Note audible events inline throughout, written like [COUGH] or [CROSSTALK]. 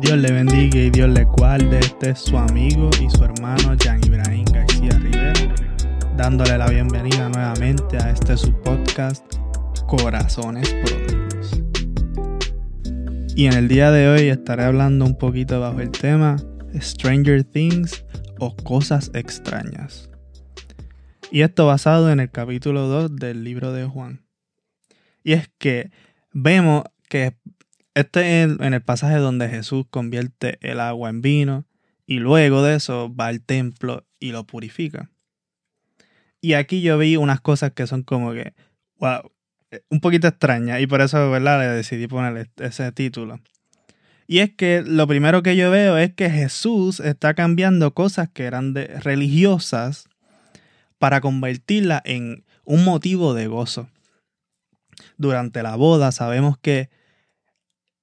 Dios le bendiga y Dios le guarde. Este es su amigo y su hermano Jan Ibrahim García Rivera, dándole la bienvenida nuevamente a este su podcast Corazones Pródigos. Y en el día de hoy estaré hablando un poquito bajo el tema Stranger Things o Cosas Extrañas. Y esto basado en el capítulo 2 del libro de Juan. Y es que vemos que este es en el pasaje donde Jesús convierte el agua en vino y luego de eso va al templo y lo purifica. Y aquí yo vi unas cosas que son como que, wow, un poquito extrañas y por eso, ¿verdad? Le decidí poner ese título. Y es que lo primero que yo veo es que Jesús está cambiando cosas que eran de, religiosas para convertirlas en un motivo de gozo. Durante la boda sabemos que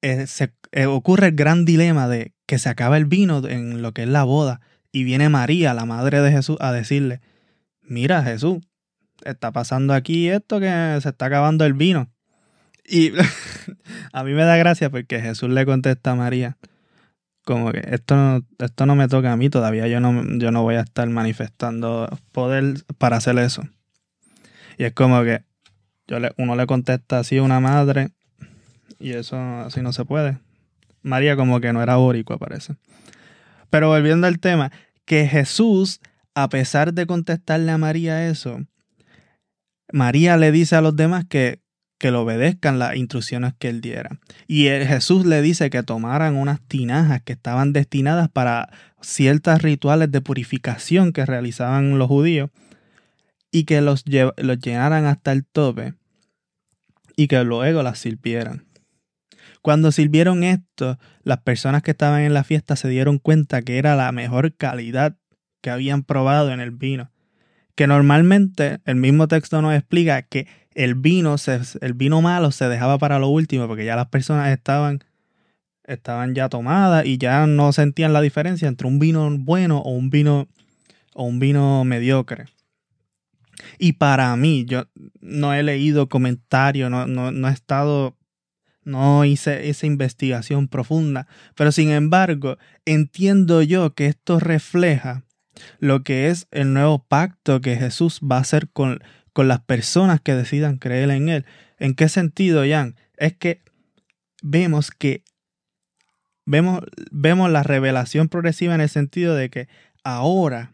eh, se, eh, ocurre el gran dilema de que se acaba el vino en lo que es la boda y viene María, la madre de Jesús, a decirle, mira Jesús, está pasando aquí esto que se está acabando el vino. Y [LAUGHS] a mí me da gracia porque Jesús le contesta a María, como que esto no, esto no me toca a mí, todavía yo no, yo no voy a estar manifestando poder para hacer eso. Y es como que yo uno le contesta así a una madre y eso así no se puede. María como que no era boricua, parece. Pero volviendo al tema, que Jesús, a pesar de contestarle a María eso, María le dice a los demás que, que le obedezcan las instrucciones que él diera. Y Jesús le dice que tomaran unas tinajas que estaban destinadas para ciertos rituales de purificación que realizaban los judíos y que los, los llenaran hasta el tope y que luego las sirvieran. Cuando sirvieron esto, las personas que estaban en la fiesta se dieron cuenta que era la mejor calidad que habían probado en el vino. Que normalmente el mismo texto nos explica que el vino, el vino malo se dejaba para lo último porque ya las personas estaban, estaban ya tomadas y ya no sentían la diferencia entre un vino bueno o un vino, o un vino mediocre. Y para mí, yo no he leído comentarios, no, no, no he estado no hice esa investigación profunda, pero sin embargo entiendo yo que esto refleja lo que es el nuevo pacto que Jesús va a hacer con, con las personas que decidan creer en Él. ¿En qué sentido, Jan? Es que vemos que vemos, vemos la revelación progresiva en el sentido de que ahora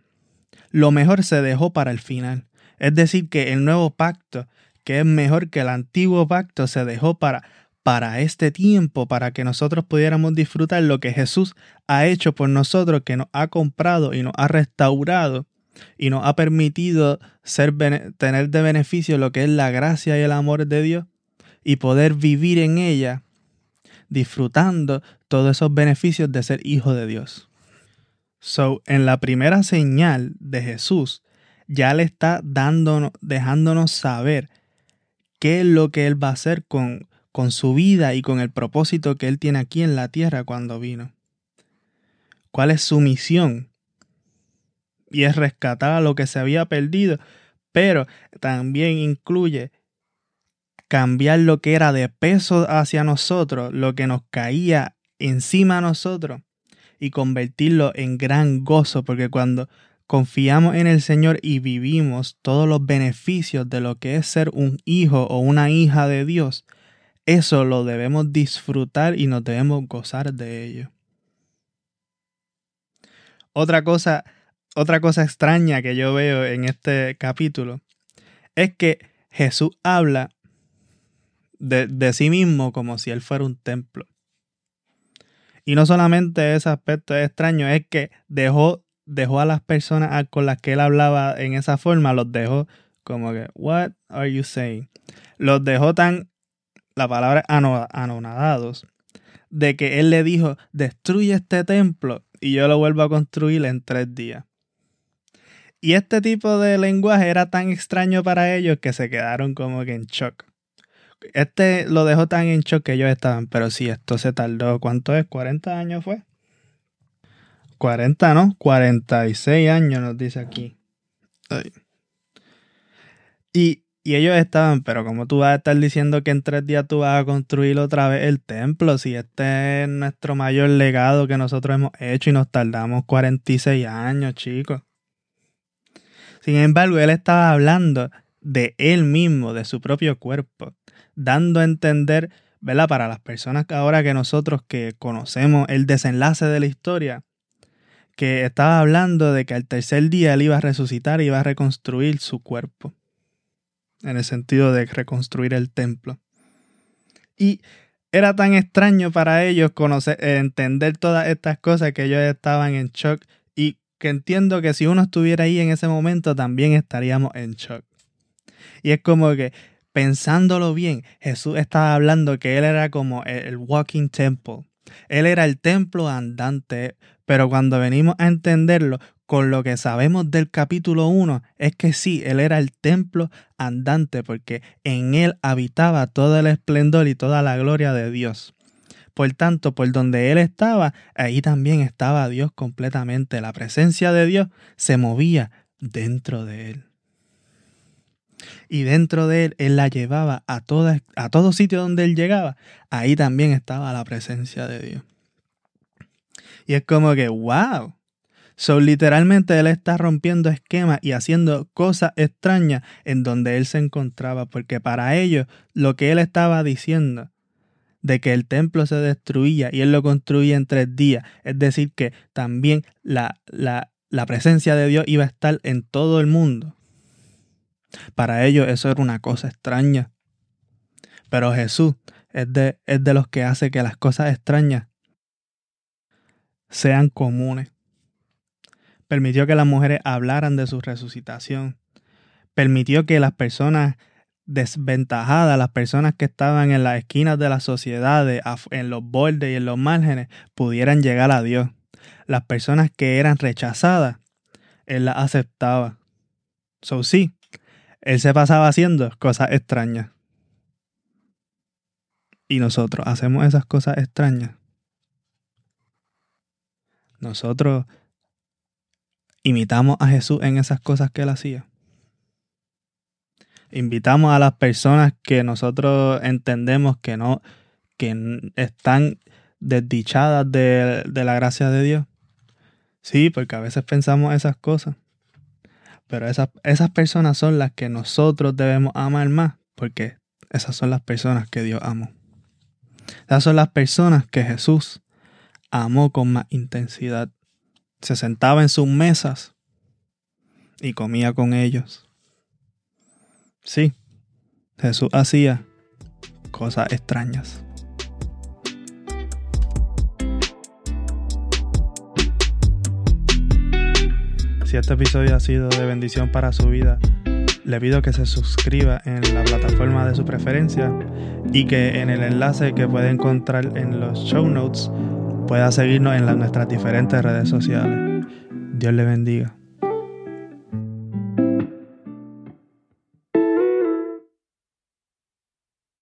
lo mejor se dejó para el final. Es decir, que el nuevo pacto, que es mejor que el antiguo pacto, se dejó para para este tiempo, para que nosotros pudiéramos disfrutar lo que Jesús ha hecho por nosotros, que nos ha comprado y nos ha restaurado y nos ha permitido tener de beneficio lo que es la gracia y el amor de Dios y poder vivir en ella disfrutando todos esos beneficios de ser hijo de Dios. So, en la primera señal de Jesús, ya le está dándonos, dejándonos saber qué es lo que Él va a hacer con, con su vida y con el propósito que Él tiene aquí en la tierra cuando vino. ¿Cuál es su misión? Y es rescatar a lo que se había perdido, pero también incluye cambiar lo que era de peso hacia nosotros, lo que nos caía encima a nosotros, y convertirlo en gran gozo, porque cuando confiamos en el Señor y vivimos todos los beneficios de lo que es ser un hijo o una hija de Dios, eso lo debemos disfrutar y nos debemos gozar de ello. Otra cosa, otra cosa extraña que yo veo en este capítulo es que Jesús habla de, de sí mismo como si él fuera un templo. Y no solamente ese aspecto es extraño, es que dejó, dejó a las personas con las que él hablaba en esa forma, los dejó como que, what are you saying? Los dejó tan la palabra anonadados, de que él le dijo, destruye este templo y yo lo vuelvo a construir en tres días. Y este tipo de lenguaje era tan extraño para ellos que se quedaron como que en shock. Este lo dejó tan en shock que ellos estaban, pero si esto se tardó, ¿cuánto es? ¿40 años fue? 40, ¿no? 46 años nos dice aquí. Y Y ellos estaban, pero como tú vas a estar diciendo que en tres días tú vas a construir otra vez el templo, si este es nuestro mayor legado que nosotros hemos hecho y nos tardamos 46 años, chicos. Sin embargo, él estaba hablando de él mismo, de su propio cuerpo, dando a entender, ¿verdad? Para las personas que ahora que nosotros que conocemos el desenlace de la historia, que estaba hablando de que al tercer día él iba a resucitar y iba a reconstruir su cuerpo en el sentido de reconstruir el templo. Y era tan extraño para ellos conocer, entender todas estas cosas que ellos estaban en shock y que entiendo que si uno estuviera ahí en ese momento también estaríamos en shock. Y es como que pensándolo bien, Jesús estaba hablando que él era como el walking temple. Él era el templo andante, pero cuando venimos a entenderlo, con lo que sabemos del capítulo 1 es que sí, Él era el templo andante porque en Él habitaba todo el esplendor y toda la gloria de Dios. Por tanto, por donde Él estaba, ahí también estaba Dios completamente. La presencia de Dios se movía dentro de Él. Y dentro de Él, Él la llevaba a, a todo sitio donde Él llegaba. Ahí también estaba la presencia de Dios. Y es como que, wow, So, literalmente él está rompiendo esquemas y haciendo cosas extrañas en donde él se encontraba, porque para ellos lo que él estaba diciendo de que el templo se destruía y él lo construía en tres días, es decir, que también la, la, la presencia de Dios iba a estar en todo el mundo. Para ellos eso era una cosa extraña. Pero Jesús es de, es de los que hace que las cosas extrañas sean comunes permitió que las mujeres hablaran de su resucitación, permitió que las personas desventajadas, las personas que estaban en las esquinas de la sociedad, en los bordes y en los márgenes, pudieran llegar a Dios. Las personas que eran rechazadas, Él las aceptaba. So sí, Él se pasaba haciendo cosas extrañas. Y nosotros hacemos esas cosas extrañas. Nosotros imitamos a Jesús en esas cosas que él hacía. Invitamos a las personas que nosotros entendemos que no, que están desdichadas de, la gracia de Dios. Sí, porque a veces pensamos esas cosas. Pero esas, esas personas son las que nosotros debemos amar más, porque esas son las personas que Dios amó. Esas son las personas que Jesús amó con más intensidad se sentaba en sus mesas y comía con ellos. Sí, Jesús hacía cosas extrañas. Si este episodio ha sido de bendición para su vida, le pido que se suscriba en la plataforma de su preferencia y que en el enlace que puede encontrar en los show notes pueda seguirnos en nuestras diferentes redes sociales. Dios le bendiga.